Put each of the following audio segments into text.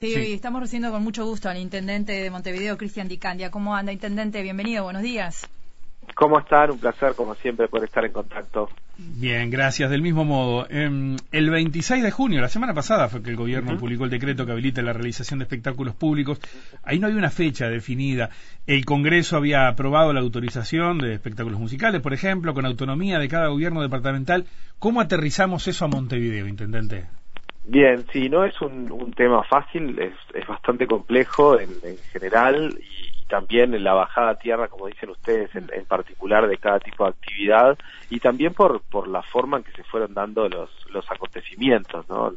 Sí, estamos recibiendo con mucho gusto al intendente de Montevideo, Cristian Dicandia. ¿Cómo anda, intendente? Bienvenido, buenos días. ¿Cómo están? Un placer, como siempre, por estar en contacto. Bien, gracias. Del mismo modo, em, el 26 de junio, la semana pasada, fue que el gobierno publicó el decreto que habilita la realización de espectáculos públicos. Ahí no había una fecha definida. El Congreso había aprobado la autorización de espectáculos musicales, por ejemplo, con autonomía de cada gobierno departamental. ¿Cómo aterrizamos eso a Montevideo, intendente? Bien, sí, no es un, tema fácil, es, bastante complejo en, general y, también en la bajada a tierra, como dicen ustedes, en, particular de cada tipo de actividad y también por, por la forma en que se fueron dando los, los acontecimientos, ¿no?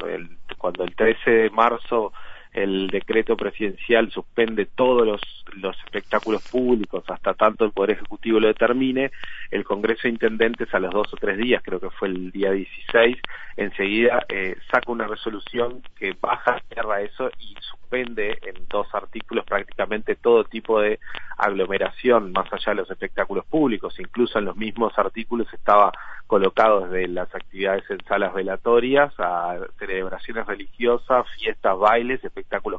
cuando el 13 de marzo el decreto presidencial suspende todos los, los espectáculos públicos hasta tanto el Poder Ejecutivo lo determine, el Congreso de Intendentes a los dos o tres días, creo que fue el día 16, enseguida eh, saca una resolución que baja a tierra eso y suspende en dos artículos prácticamente todo tipo de aglomeración más allá de los espectáculos públicos, incluso en los mismos artículos estaba colocado desde las actividades en salas velatorias a celebraciones religiosas, fiestas, bailes,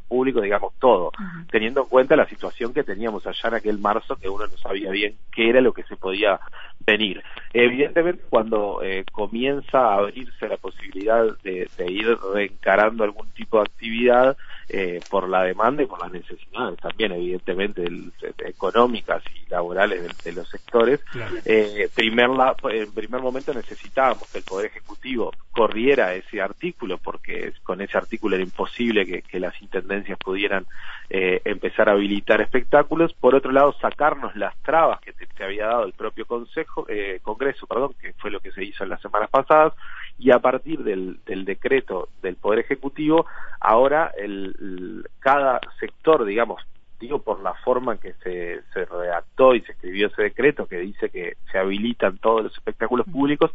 públicos, digamos todo, teniendo en cuenta la situación que teníamos allá en aquel marzo que uno no sabía bien qué era lo que se podía venir. Evidentemente, cuando eh, comienza a abrirse la posibilidad de, ir reencarando algún tipo de actividad eh, por la demanda y por las necesidades también, evidentemente, económicas y laborales de, los sectores, eh, primer en primer momento necesitábamos que el Poder Ejecutivo corriera ese artículo, porque con ese artículo era imposible que, las intendencias pudieran empezar a habilitar espectáculos. Por otro lado, sacarnos las trabas que se había dado el propio Consejo eh, Congreso, perdón, que fue lo que se hizo en las semanas pasadas, y a partir del, decreto del Poder Ejecutivo, ahora el, cada sector, digamos, digo por la forma en que se, se redactó y se escribió ese decreto que dice que se habilitan todos los espectáculos públicos,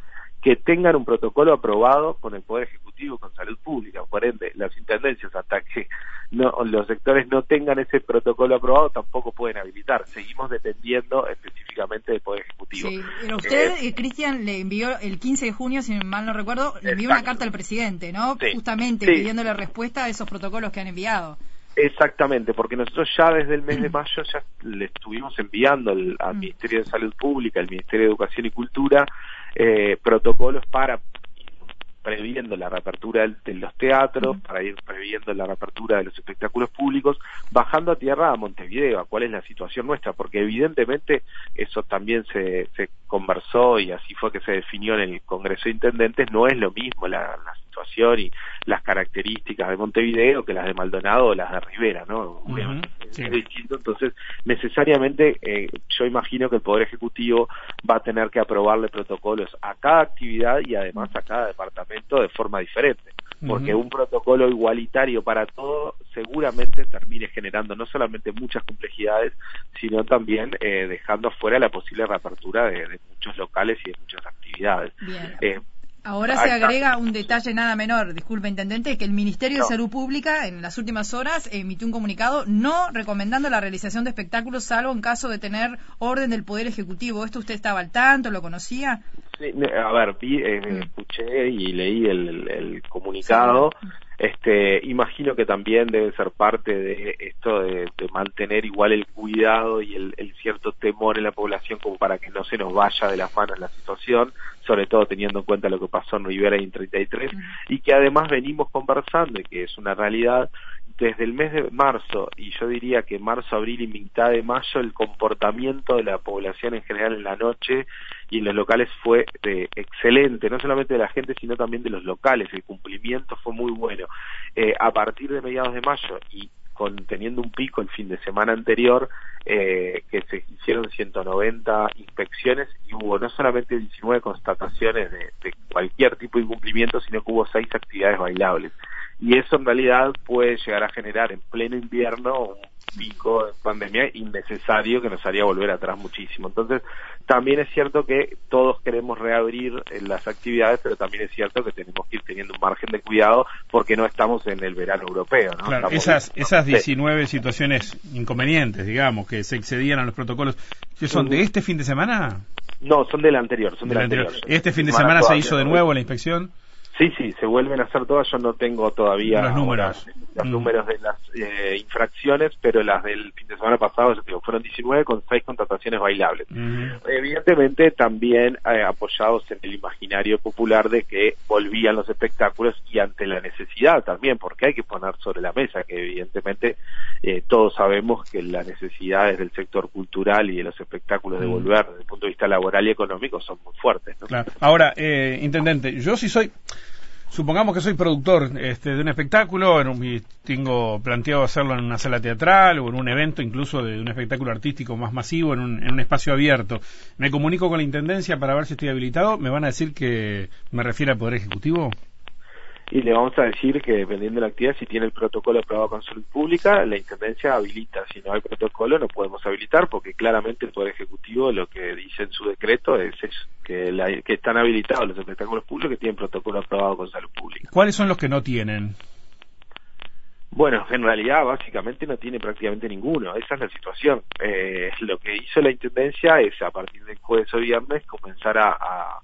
que tengan un protocolo aprobado con el Poder Ejecutivo, con Salud Pública. Por ende, las intendencias, hasta que no, los sectores no tengan ese protocolo aprobado, tampoco pueden habilitar. Seguimos dependiendo específicamente del Poder Ejecutivo. Sí, pero usted, eh, Cristian, le envió el 15 de junio, si mal no recuerdo, le envió una carta al presidente, ¿no? Justamente pidiéndole respuesta a esos protocolos que han enviado. Exactamente, porque nosotros ya desde el mes de mayo ya le estuvimos enviando al mm. Ministerio de Salud Pública, al Ministerio de Educación y Cultura, eh, protocolos para previendo la reapertura de los teatros, para ir previendo la reapertura de los espectáculos públicos, bajando a tierra a Montevideo, a cuál es la situación nuestra, porque evidentemente eso también se, se conversó y así fue que se definió en el Congreso de Intendentes, no es lo mismo la, la situación y las características de Montevideo que las de Maldonado o las de Rivera, ¿no? Es distinto, entonces necesariamente eh, yo imagino que el Poder Ejecutivo va a tener que aprobarle protocolos a cada actividad y además a cada departamento de forma diferente porque un protocolo igualitario para todo seguramente termine generando no solamente muchas complejidades, sino también eh, dejando afuera la posible reapertura de, muchos locales y de muchas actividades. Eh, Ahora se agrega un detalle nada menor, disculpe intendente, que el Ministerio de Salud Pública en las últimas horas emitió un comunicado no recomendando la realización de espectáculos salvo en caso de tener orden del Poder Ejecutivo. ¿Esto usted estaba al tanto? ¿Lo conocía? Sí, a ver, eh, mm. escuché y leí el, comunicado. Este, imagino que también debe ser parte de esto de, mantener igual el cuidado y el, cierto temor en la población como para que no se nos vaya de las manos la situación, sobre todo teniendo en cuenta lo que pasó en Rivera y en 33, y que además venimos conversando y que es una realidad desde el mes de marzo, y yo diría que marzo, abril y mitad de mayo, el comportamiento de la población en general en la noche y en los locales fue eh, excelente, no solamente de la gente, sino también de los locales, el cumplimiento fue muy bueno. Eh, a partir de mediados de mayo y con, teniendo un pico el fin de semana anterior, eh, que se hicieron 190 inspecciones y hubo no solamente 19 constataciones de, de cualquier tipo de incumplimiento, sino que hubo seis actividades bailables y eso en realidad puede llegar a generar en pleno invierno un pico de pandemia innecesario que nos haría volver atrás muchísimo. Entonces, también es cierto que todos queremos reabrir eh, las actividades, pero también es cierto que tenemos que ir teniendo un margen de cuidado porque no estamos en el verano europeo. ¿no? Claro, esas, esas 19 situaciones inconvenientes, digamos, que se excedían a los protocolos, ¿que son de este fin de semana? No, son del anterior, son del, anterior. ¿Este fin de semana se hizo de nuevo la inspección? Sí, sí, se vuelven a hacer todas. Yo no tengo todavía los números, los mm. números de las eh, infracciones, pero las del fin de semana pasado, yo digo, fueron 19 con 6 contrataciones bailables. Evidentemente también eh, apoyados en el imaginario popular de que volvían los espectáculos y ante la necesidad también, porque hay que poner sobre la mesa que evidentemente eh, todos sabemos que las necesidades del sector cultural y de los espectáculos de volver desde el punto de vista laboral y económico son muy fuertes. ¿no? Claro. Ahora, eh, intendente, yo sí soy Supongamos que soy productor este, de un espectáculo, en un, y tengo planteado hacerlo en una sala teatral o en un evento incluso de un espectáculo artístico más masivo en un, en un espacio abierto. Me comunico con la Intendencia para ver si estoy habilitado. ¿Me van a decir que me refiere al Poder Ejecutivo? Y le vamos a decir que dependiendo de la actividad, si tiene el protocolo aprobado con salud pública, la Intendencia habilita. Si no hay protocolo, no podemos habilitar porque claramente el Poder Ejecutivo lo que dice en su decreto es, que, la, que están habilitados los espectáculos públicos que tienen protocolo aprobado con salud pública. ¿Cuáles son los que no tienen? Bueno, en realidad básicamente no tiene prácticamente ninguno, esa es la situación. Eh, lo que hizo la Intendencia es a partir del jueves o viernes comenzar a, a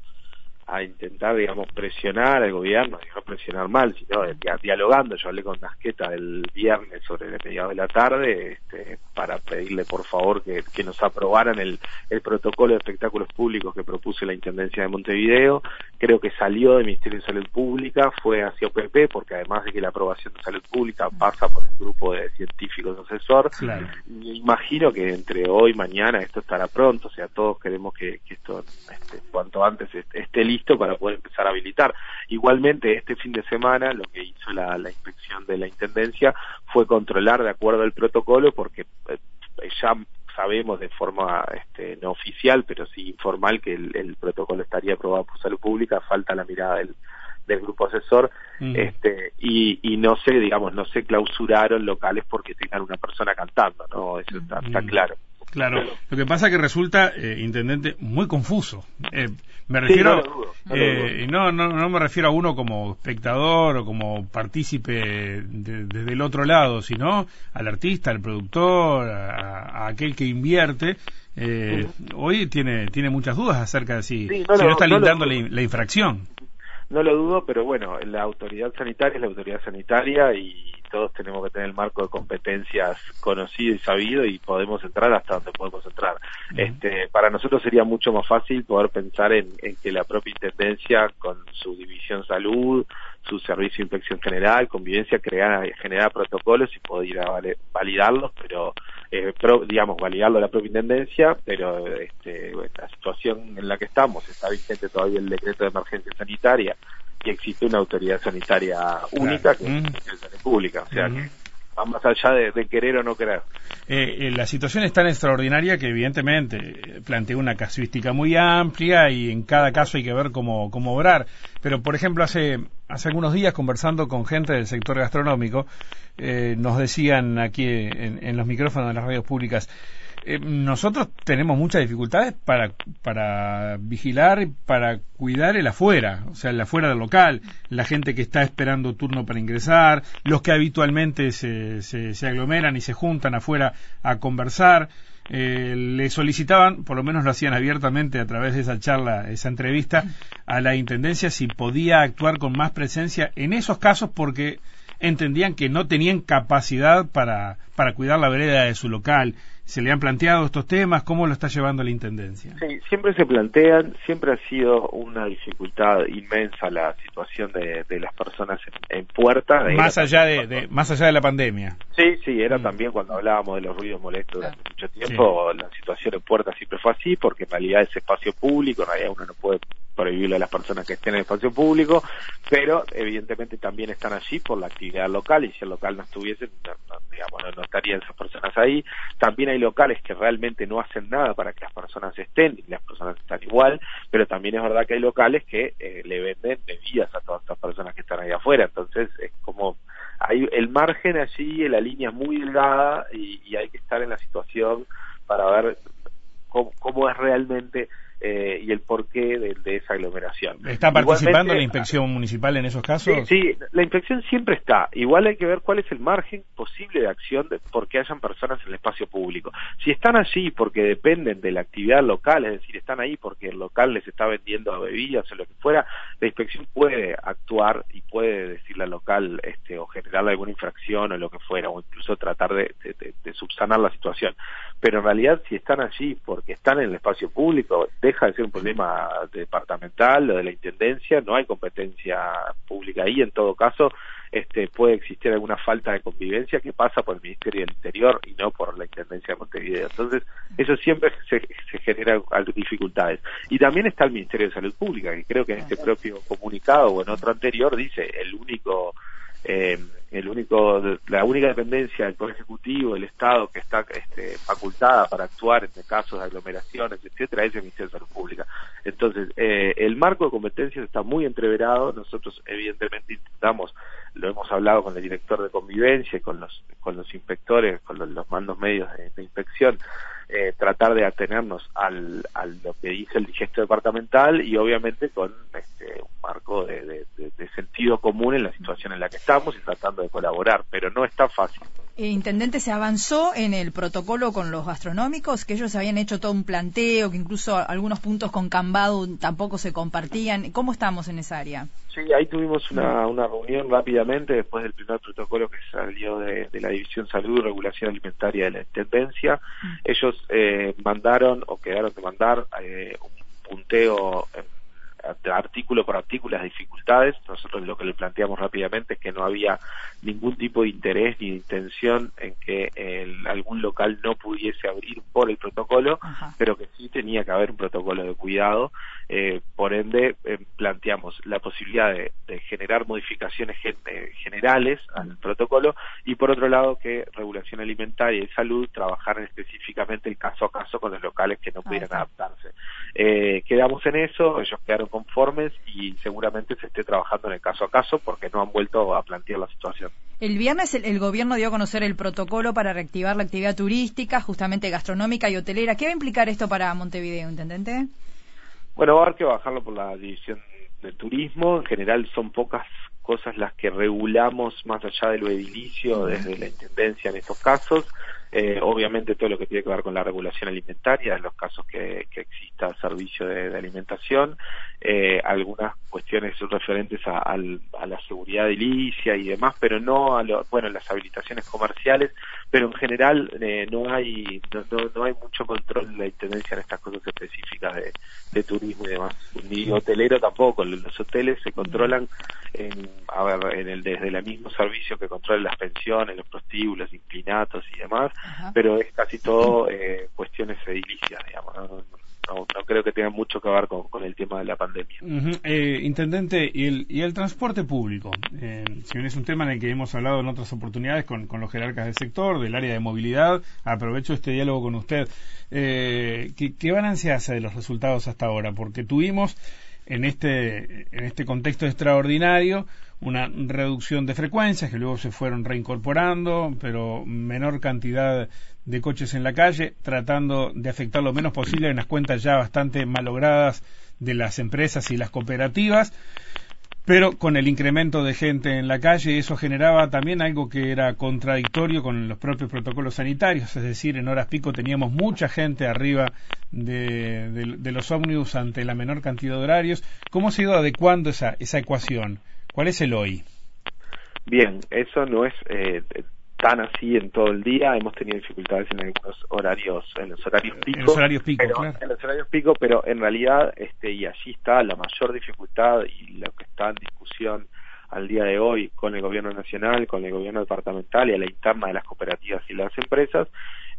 a intentar, digamos, presionar al gobierno, no presionar mal, sino dialogando. Yo hablé con Nasqueta el viernes sobre el mediado de la tarde este, para pedirle, por favor, que, que nos aprobaran el, el, protocolo de espectáculos públicos que propuse la Intendencia de Montevideo. Creo que salió del Ministerio de Salud Pública, fue hacia OPP, porque además de que la aprobación de salud pública pasa por el grupo de científicos asesor, claro. imagino que entre hoy y mañana esto estará pronto, o sea, todos queremos que, que esto este, cuanto antes esté, esté listo para poder empezar a habilitar. Igualmente, este fin de semana lo que hizo la, la inspección de la Intendencia fue controlar de acuerdo al protocolo, porque eh, ya sabemos de forma este, no oficial, pero sí informal, que el, el, protocolo estaría aprobado por salud pública, falta la mirada del, del grupo asesor, mm. este, y, y no se, digamos, no se clausuraron locales porque tengan una persona cantando, ¿no? Eso está, está Mm. claro. Claro, lo que pasa que resulta, eh, intendente, muy confuso. Eh, me refiero, sí, no, dudo, eh, no, no, no, me refiero a uno como espectador o como partícipe de, desde el otro lado, sino al artista, al productor, a, a aquel que invierte. Eh, sí. Hoy tiene tiene muchas dudas acerca de si, sí, no si lo, no está lindando la infracción. No lo dudo, pero bueno, la autoridad sanitaria es la autoridad sanitaria y todos tenemos que tener el marco de competencias conocido y sabido y podemos entrar hasta donde podemos entrar. Uh -huh. Este, para nosotros sería mucho más fácil poder pensar en, en, que la propia intendencia con su división salud, su servicio de inspección general, convivencia, crear, generar protocolos y poder validarlos, pero eh, pro, digamos validarlo la propia intendencia, pero este, la situación en la que estamos está vigente todavía el decreto de emergencia sanitaria y existe una autoridad sanitaria única que es la salud pública, o sea mm. que va más allá de, de, querer o no querer. Eh, eh, la situación es tan extraordinaria que evidentemente plantea una casuística muy amplia y en cada caso hay que ver cómo, cómo obrar. Pero, por ejemplo, hace, hace algunos días conversando con gente del sector gastronómico, eh, nos decían aquí en, en los micrófonos de las radios públicas, eh, nosotros tenemos muchas dificultades para, para vigilar para cuidar el afuera, o sea, el afuera del local, la gente que está esperando turno para ingresar, los que habitualmente se, se, se aglomeran y se juntan afuera a conversar. Eh, le solicitaban, por lo menos lo hacían abiertamente a través de esa charla, esa entrevista, a la Intendencia si podía actuar con más presencia en esos casos porque entendían que no tenían capacidad para, para cuidar la vereda de su local. ¿Se le han planteado estos temas? ¿Cómo lo está llevando la Intendencia? Sí, siempre se plantean, siempre ha sido una dificultad inmensa la situación de, de las personas en, en puerta. Más allá de, de, más allá de la pandemia. Sí, sí, era mm. también cuando hablábamos de los ruidos molestos durante claro. mucho tiempo, sí. la situación en puerta siempre fue así, porque en realidad es espacio público, en realidad uno no puede prohibirle a las personas que estén en el espacio público, pero evidentemente también están allí por la actividad local y si el local no estuviese, no, digamos, no, no, estarían esas personas ahí. También hay locales que realmente no hacen nada para que las personas estén y las personas están igual, pero también es verdad que hay locales que eh, le venden bebidas a todas estas personas que están ahí afuera, entonces es como hay el margen allí, la línea es muy delgada y, y hay que estar en la situación para ver cómo, cómo es realmente eh, y el porqué de, de esa aglomeración. ¿Está participando la inspección municipal en esos casos? Sí, la inspección siempre está. Igual hay que ver cuál es el margen posible de acción de, porque hayan personas en el espacio público. Si están allí porque dependen de la actividad local, es decir, están ahí porque el local les está vendiendo bebidas o lo que fuera, la inspección puede actuar y puede decirle al local este, o generarle alguna infracción o lo que fuera, o incluso tratar de, de subsanar la situación. Pero en realidad, si están allí porque están en el espacio público, deja de ser un problema departamental o de la intendencia, no hay competencia pública ahí, en todo caso, este, puede existir alguna falta de convivencia que pasa por el Ministerio del Interior y no por la Intendencia de Montevideo. Entonces, eso siempre se, se genera dificultades. Y también está el Ministerio de Salud Pública, que creo que en este propio comunicado o en otro anterior dice el único eh, el único, la única dependencia del Poder Ejecutivo, del Estado, que está este, facultada para actuar en casos de aglomeraciones, etcétera, es el Ministerio de Salud Pública. Entonces, eh, el marco de competencias está muy entreverado. Nosotros, evidentemente, intentamos, lo hemos hablado con el director de convivencia, con los, con los inspectores, con los, mandos medios de inspección, eh, tratar de atenernos al, al, lo que dice el digesto departamental y obviamente con este, un marco de, sentido común en la situación en la que estamos y tratando de colaborar, pero no es tan fácil. Eh, intendente, se avanzó en el protocolo con los gastronómicos, que ellos habían hecho todo un planteo, que incluso algunos puntos con Cambado tampoco se compartían. ¿Cómo estamos en esa área? Sí, ahí tuvimos una, una reunión rápidamente después del primer protocolo que salió de, la División Salud y Regulación Alimentaria de la Intendencia. Mm. Ellos eh, mandaron o quedaron de mandar eh, un punteo artículo por artículo las dificultades. Nosotros lo que le planteamos rápidamente es que no había ningún tipo de interés ni de intención en que algún local no pudiese abrir por el protocolo, pero que sí tenía que haber un protocolo de cuidado. Eh, por ende, eh, planteamos la posibilidad de, generar modificaciones eh, generales al protocolo y por otro lado que regulación alimentaria y salud trabajaran específicamente el caso a caso con los locales que no pudieran adaptarse. quedamos en eso, ellos quedaron conformes y seguramente se esté trabajando en el caso a caso porque no han vuelto a plantear la situación. El viernes el, gobierno dio a conocer el protocolo para reactivar la actividad turística, justamente gastronómica y hotelera. ¿Qué va a implicar esto para Montevideo, intendente? Bueno, va a haber que bajarlo por la división de turismo. En general son pocas cosas las que regulamos más allá de lo edilicio desde la intendencia en estos casos. Eh, obviamente todo lo que tiene que ver con la regulación alimentaria, en los casos que, exista servicio de, alimentación, eh, algunas cuestiones referentes a, la seguridad edilicia y demás, pero no a lo, bueno, las habilitaciones comerciales, pero en general eh, no hay no, hay mucho control de la intendencia en estas cosas específicas de, turismo y demás, ni hotelero tampoco, los hoteles se controlan en, a ver, en el desde el mismo servicio que controla las pensiones, los prostíbulos, inclinatos y demás, pero es casi todo eh, cuestiones edilicias, digamos. ¿no? No, creo que tenga mucho que ver con, el tema de la pandemia. eh, intendente, ¿y el, ¿y el transporte público? Eh, si bien es un tema en el que hemos hablado en otras oportunidades con, con los jerarcas del sector, del área de movilidad, aprovecho este diálogo con usted. Eh, ¿qué, ¿Qué balance hace de los resultados hasta ahora? Porque tuvimos en este, en este contexto extraordinario una reducción de frecuencias que luego se fueron reincorporando, pero menor cantidad de coches en la calle, tratando de afectar lo menos posible en las cuentas ya bastante malogradas de las empresas y las cooperativas. Pero con el incremento de gente en la calle, eso generaba también algo que era contradictorio con los propios protocolos sanitarios, es decir, en horas pico teníamos mucha gente arriba de, los ómnibus ante la menor cantidad de horarios. ¿Cómo se ha ido adecuando esa, esa ecuación? ¿Cuál es el hoy? Bien, eso no es eh, tan así en todo el día. Hemos tenido dificultades en algunos horarios, en los horarios pico. En los horarios pico, pero, En los horarios pico, pero en realidad, este, y allí está la mayor dificultad y lo que está en discusión al día de hoy con el gobierno nacional, con el gobierno departamental y a la interna de las cooperativas y las empresas,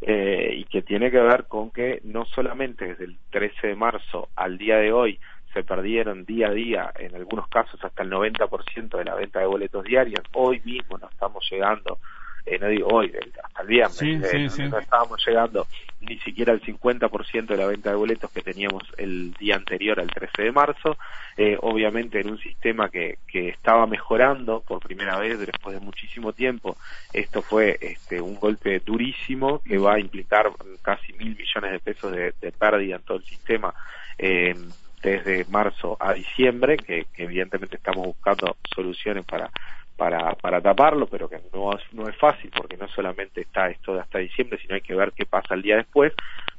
eh, y que tiene que ver con que no solamente desde el 13 de marzo al día de hoy se perdieron día a día, en algunos casos hasta el 90% de la venta de boletos diarios, hoy mismo nos estamos llegando eh, no digo hoy, hasta el viernes. no estábamos llegando ni siquiera al 50% de la venta de boletos que teníamos el día anterior al 13 de marzo. obviamente en un sistema que, que estaba mejorando por primera vez después de muchísimo tiempo. Esto fue este, un golpe durísimo que va a implicar casi mil millones de pesos de, pérdida en todo el sistema. Desde marzo a diciembre, que, evidentemente estamos buscando soluciones para para, para taparlo, pero que no, no es fácil porque no solamente está esto de hasta diciembre, sino hay que ver qué pasa el día después,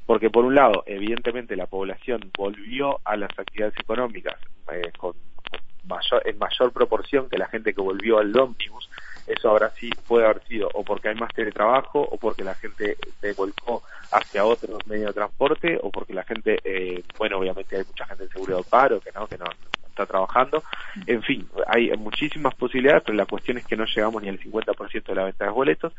porque por un lado, evidentemente la población volvió a las actividades económicas eh, con, mayor, en mayor proporción que la gente que volvió al ómnibus, eso ahora sí puede haber sido o porque hay más teletrabajo o porque la gente se volcó hacia otros medios de transporte o porque la gente, eh, bueno, obviamente hay mucha gente en seguridad de paro que no, que no, está trabajando. En fin, hay muchísimas posibilidades, pero la cuestión es que no llegamos ni al 50% de la venta de boletos,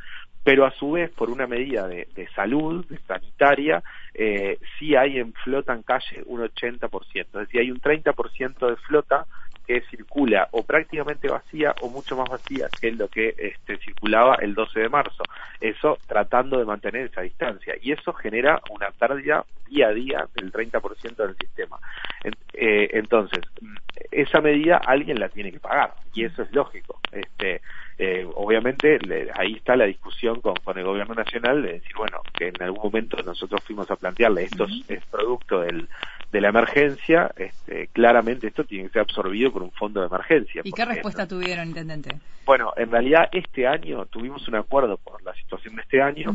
pero a su vez, por una medida de, salud, de sanitaria, eh, sí hay en flota en calle un 80%, es decir, hay un 30% de flota que circula o prácticamente vacía o mucho más vacía que lo que este, circulaba el 12 de marzo. Eso tratando de mantener esa distancia. Y eso genera una pérdida día a día del 30% del sistema. Eh, entonces, esa medida alguien la tiene que pagar y eso es lógico. Este, eh, obviamente ahí está la discusión con, con, el gobierno nacional de decir, bueno, que en algún momento nosotros fuimos a plantearle esto es producto del, de la emergencia, este, claramente esto tiene que ser absorbido por un fondo de emergencia. ¿Y qué respuesta tuvieron, intendente? Bueno, en realidad este año tuvimos un acuerdo por la situación de este año,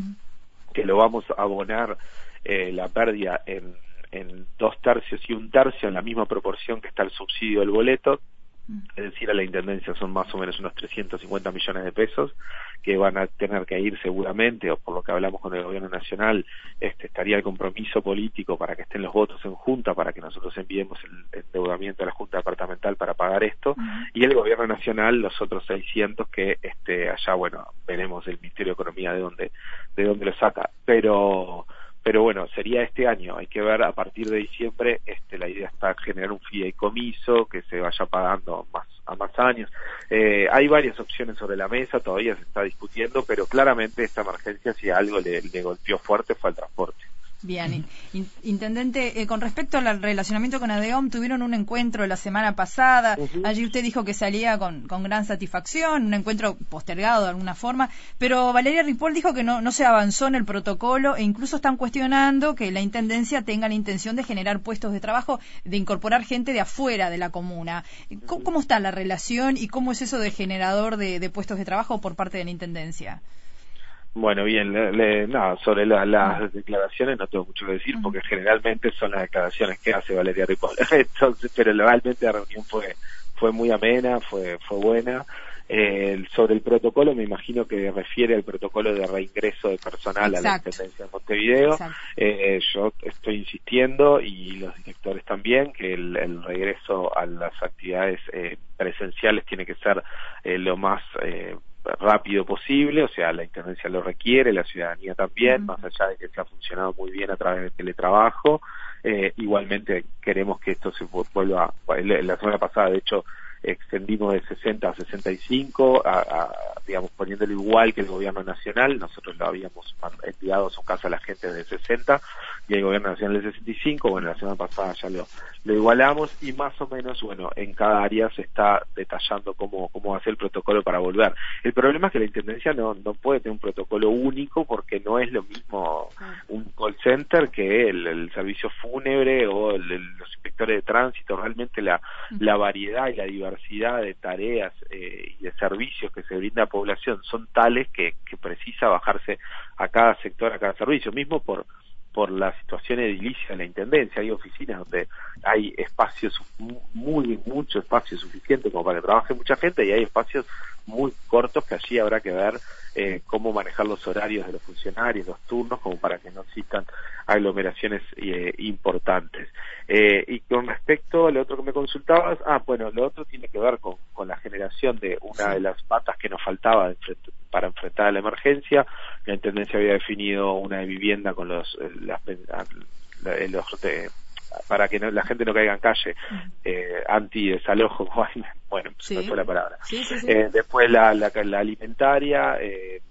que lo vamos a abonar eh, la pérdida en, en dos tercios y un tercio en la misma proporción que está el subsidio del boleto, es decir, a la Intendencia son más o menos unos 350 millones de pesos que van a tener que ir seguramente, o por lo que hablamos con el Gobierno Nacional, este, estaría el compromiso político para que estén los votos en Junta, para que nosotros enviemos el endeudamiento a la Junta Departamental para pagar esto, y el Gobierno Nacional los otros 600 que este, allá, bueno, veremos el Ministerio de Economía de dónde, de dónde lo saca. Pero pero bueno, sería este año, hay que ver a partir de diciembre, este, la idea está generar un fideicomiso que se vaya pagando más a más años. Eh, hay varias opciones sobre la mesa, todavía se está discutiendo, pero claramente esta emergencia si algo le, le golpeó fuerte fue al transporte. Bien, intendente, eh, con respecto al relacionamiento con ADEOM, tuvieron un encuentro la semana pasada. Allí usted dijo que salía con, gran satisfacción, un encuentro postergado de alguna forma, pero Valeria Ripoll dijo que no, no se avanzó en el protocolo e incluso están cuestionando que la intendencia tenga la intención de generar puestos de trabajo, de incorporar gente de afuera de la comuna. ¿Cómo, está la relación y cómo es eso de generador de puestos de trabajo por parte de la intendencia? Bueno, bien, le, nada, sobre las declaraciones no tengo mucho que decir porque generalmente son las declaraciones que hace Valeria Ripoll. Entonces, pero realmente la reunión fue fue muy amena, fue fue buena. Eh, sobre el protocolo, me imagino que refiere al protocolo de reingreso de personal a la Intendencia de Montevideo. Eh, yo estoy insistiendo y los directores también que el, regreso a las actividades eh, presenciales tiene que ser eh, lo más eh, rápido posible, o sea, la Intendencia lo requiere, la ciudadanía también, más allá de que se ha funcionado muy bien a través del teletrabajo. Eh, igualmente queremos que esto se vuelva, la semana pasada de hecho extendimos de 60 a 65, a, a, digamos, poniéndolo igual que el gobierno nacional, nosotros lo habíamos enviado a su casa a la gente de 60 y el gobierno nacional de 65, bueno, la semana pasada ya lo, lo igualamos y más o menos, bueno, en cada área se está detallando cómo, cómo va a ser el protocolo para volver. El problema es que la Intendencia no, no puede tener un protocolo único porque no es lo mismo un call center que el, servicio fúnebre o los inspectores de tránsito, realmente la, la variedad y la diversidad de tareas eh, y de servicios que se brinda a la población son tales que, que precisa bajarse a cada sector, a cada servicio, mismo por por la situación edilicia de la intendencia. Hay oficinas donde hay espacios, muy, mucho espacio suficiente como para que trabaje mucha gente y hay espacios muy cortos que allí habrá que ver eh, cómo manejar los horarios de los funcionarios, los turnos, como para que no existan aglomeraciones eh, importantes. Eh, y con respecto a lo otro que me consultabas, ah, bueno, lo otro tiene que ver con, con la generación de una de las patas que nos faltaba para enfrentar a la emergencia. La Intendencia había definido una vivienda con los, las, los para que la gente no caiga en calle, eh, anti-desalojo, bueno, no fue la palabra. Eh, después la, la, alimentaria, eh,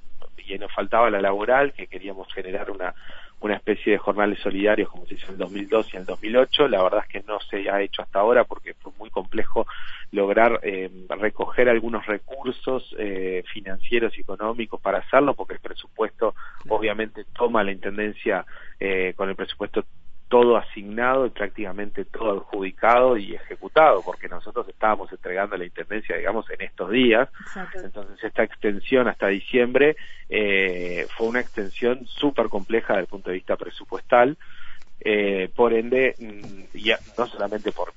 y nos faltaba la laboral, que queríamos generar una, una especie de jornales solidarios como se hizo en el 2002 y en el 2008. La verdad es que no se ha hecho hasta ahora porque fue muy complejo lograr eh, recoger algunos recursos eh, financieros y económicos para hacerlo porque el presupuesto obviamente toma la intendencia eh, con el presupuesto todo asignado y prácticamente todo adjudicado y ejecutado, porque nosotros estábamos entregando la intendencia, digamos, en estos días. Entonces, esta extensión hasta diciembre eh, fue una extensión súper compleja desde el punto de vista presupuestal. Eh, por ende, mm, ya, no solamente por,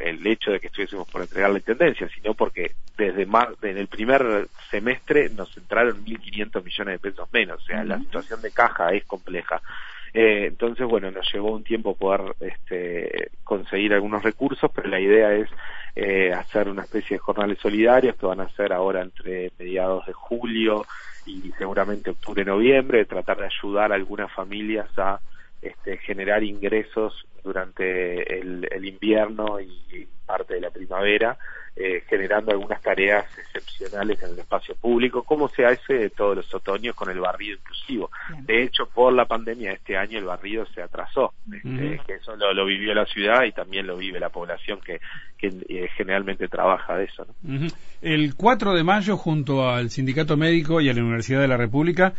el, hecho de que estuviésemos por entregar la intendencia, sino porque desde mar, en el primer semestre nos entraron 1.500 millones de pesos menos, o sea, la situación de caja es compleja. Eh, entonces, bueno, nos llevó un tiempo poder este, conseguir algunos recursos, pero la idea es eh, hacer una especie de jornales solidarios que van a ser ahora entre mediados de julio y seguramente octubre-noviembre, tratar de ayudar a algunas familias a este, generar ingresos durante el, el invierno y parte de la primavera eh, generando algunas tareas excepcionales en el espacio público, como se hace todos los otoños con el barrido inclusivo. De hecho, por la pandemia este año el barrido se atrasó, este, que eso lo, vivió la ciudad y también lo vive la población que, eh, generalmente trabaja de eso. El 4 de mayo, junto al Sindicato Médico y a la Universidad de la República,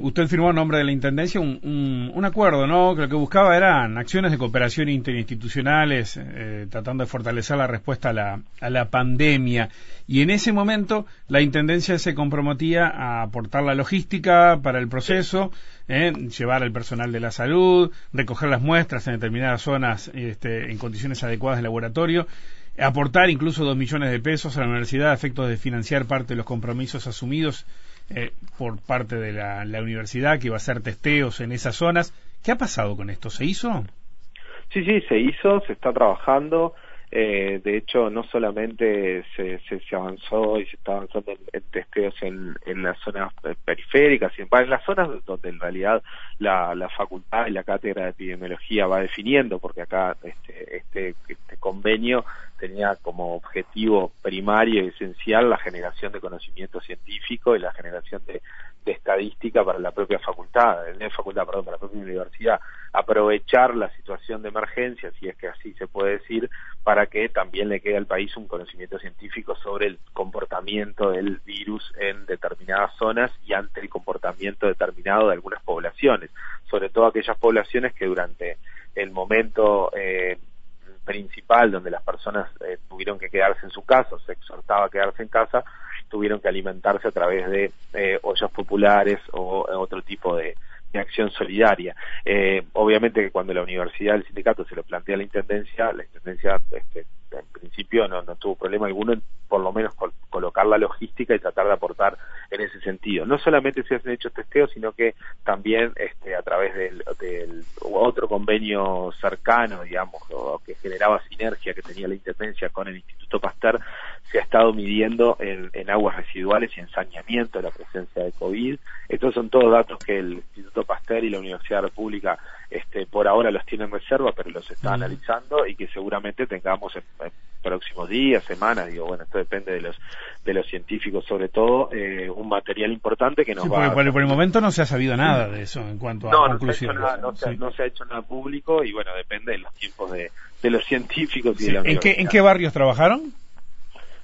Usted firmó a nombre de la Intendencia un, acuerdo, ¿no? Que lo que buscaba eran acciones de cooperación interinstitucionales, eh, tratando de fortalecer la respuesta a la, a la pandemia. Y en ese momento la Intendencia se comprometía a aportar la logística para el proceso, ¿eh? llevar al personal de la salud, recoger las muestras en determinadas zonas este, en condiciones adecuadas de laboratorio aportar incluso dos millones de pesos a la universidad a efectos de financiar parte de los compromisos asumidos eh, por parte de la, universidad que iba a hacer testeos en esas zonas. ¿Qué ha pasado con esto? ¿Se hizo? Sí, sí, se hizo, se está trabajando. Eh, de hecho, no solamente se, se, avanzó y se está avanzando en, testeos en, en, las zonas periféricas, sino en las zonas donde en realidad la, la, facultad y la cátedra de epidemiología va definiendo, porque acá este, este, este convenio tenía como objetivo primario y esencial la generación de conocimiento científico y la generación de, estadística para la propia facultad, de facultad, perdón, para la propia universidad, aprovechar la situación de emergencia, si es que así se puede decir, para que también le quede al país un conocimiento científico sobre el comportamiento del virus en determinadas zonas y ante el comportamiento determinado de algunas poblaciones, sobre todo aquellas poblaciones que durante el momento eh, principal donde las personas eh, tuvieron que quedarse en su casa, se exhortaba a quedarse en casa, tuvieron que alimentarse a través de eh, ollas populares o otro tipo de, acción solidaria. Eh, obviamente que cuando la universidad, el sindicato se lo plantea a la intendencia, la intendencia este, en principio no, no tuvo problema alguno en por lo menos colocar la logística y tratar de aportar en ese sentido. No solamente se hacen hechos testeos, sino que también este, a través del, otro convenio cercano, digamos, que generaba sinergia que tenía la Intendencia con el Instituto Pasteur, se ha estado midiendo en, en aguas residuales y en saneamiento la presencia de COVID. Estos son todos datos que el Instituto Pasteur y la Universidad República este, por ahora los tienen en reserva, pero los está analizando y que seguramente tengamos en, próximos días, semanas, digo, bueno, esto depende de los de los científicos sobre todo, eh, un material importante que nos va a... Por, el momento no se ha sabido nada de eso en cuanto a conclusiones. No, se ha hecho nada, no, se, ha hecho nada público y bueno, depende de los tiempos de, de los científicos y de la ¿En qué, ¿En qué barrios trabajaron?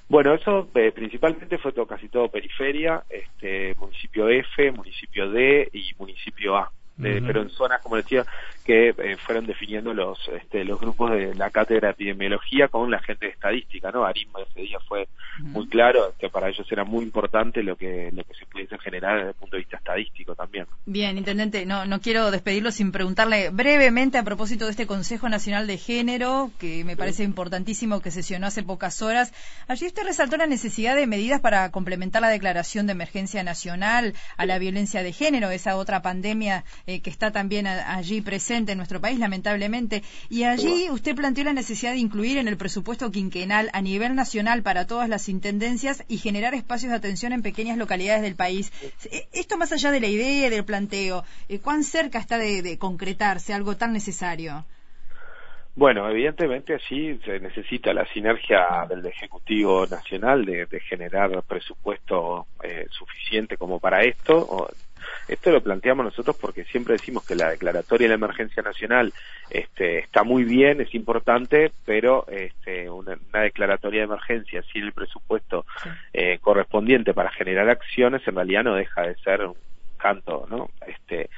Bueno, eso eh, principalmente fue todo, casi todo periferia, este municipio F, municipio D y municipio A pero en zonas, como decía, que eh, fueron definiendo los este, los grupos de la cátedra de epidemiología con la gente de estadística, ¿no? Arisma ese día fue muy claro que para ellos era muy importante lo que lo que se pudiese generar desde el punto de vista estadístico también. Bien, intendente, no no quiero despedirlo sin preguntarle brevemente a propósito de este Consejo Nacional de Género que me parece importantísimo que sesionó hace pocas horas. Allí usted resaltó la necesidad de medidas para complementar la declaración de emergencia nacional a la violencia de género, esa otra pandemia eh, que está también allí presente en nuestro país, lamentablemente. Y allí usted planteó la necesidad de incluir en el presupuesto quinquenal a nivel nacional para todas las intendencias y generar espacios de atención en pequeñas localidades del país. Eh, esto más allá de la idea, del planteo, eh, ¿cuán cerca está de, concretarse algo tan necesario? Bueno, evidentemente allí se necesita la sinergia del Ejecutivo Nacional de, generar presupuesto eh, suficiente como para esto. Esto lo planteamos nosotros porque siempre decimos que la declaratoria de la emergencia nacional este, está muy bien, es importante, pero este, una, declaratoria de emergencia sin el presupuesto eh, correspondiente para generar acciones en realidad no deja de ser un canto, ¿no? Este,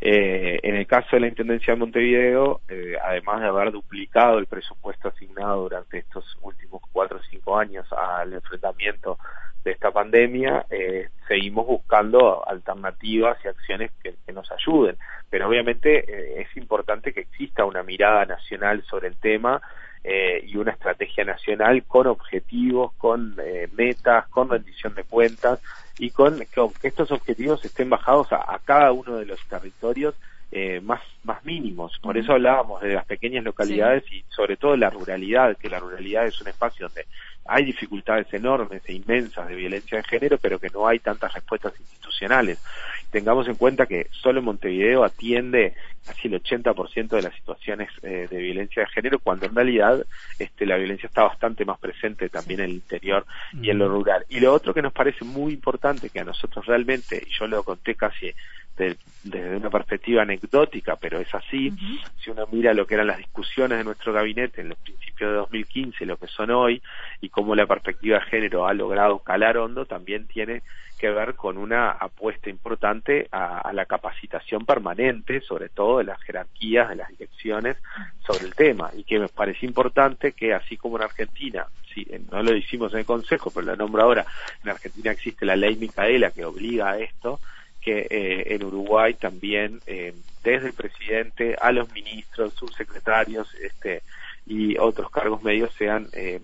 eh, en el caso de la Intendencia de Montevideo, eh, además de haber duplicado el presupuesto asignado durante estos últimos cuatro o cinco años al enfrentamiento de esta pandemia, eh, seguimos buscando alternativas y acciones que, nos ayuden. Pero obviamente es importante que exista una mirada nacional sobre el tema y una estrategia nacional con objetivos, con metas, con rendición de cuentas y con que estos objetivos estén bajados a, cada uno de los territorios eh, más, más mínimos. Por eso hablábamos de las pequeñas localidades y sobre todo la ruralidad, que la ruralidad es un espacio donde hay dificultades enormes e inmensas de violencia de género, pero que no hay tantas respuestas institucionales. Tengamos en cuenta que solo Montevideo atiende casi el 80% de las situaciones eh, de violencia de género, cuando en realidad este, la violencia está bastante más presente también en el interior y en lo rural. Y lo otro que nos parece muy importante, que a nosotros realmente, y yo lo conté casi desde una perspectiva anecdótica, pero es así, si uno mira lo que eran las discusiones de nuestro gabinete en los principios de 2015, lo que son hoy, y cómo la perspectiva de género ha logrado calar hondo, también tiene que ver con una apuesta importante a, la capacitación permanente, sobre todo de las jerarquías, de las direcciones, sobre el tema. Y que me parece importante que, así como en Argentina, sí, no lo hicimos en el Consejo, pero lo nombro ahora, en Argentina existe la ley Micaela que obliga a esto, que eh, en Uruguay también, eh, desde el presidente a los ministros, subsecretarios este, y otros cargos medios sean eh,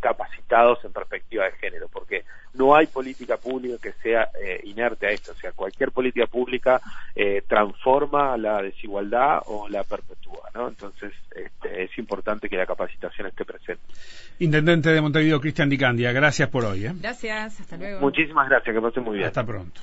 capacitados en perspectiva de género, porque no hay política pública que sea eh, inerte a esto, o sea, cualquier política pública eh, transforma la desigualdad o la perpetúa, ¿no? Entonces, este, es importante que la capacitación esté presente. Intendente de Montevideo, Cristian Dicandia, gracias por hoy. ¿eh? Gracias, hasta luego. Muchísimas gracias, que pasen muy bien. Hasta pronto.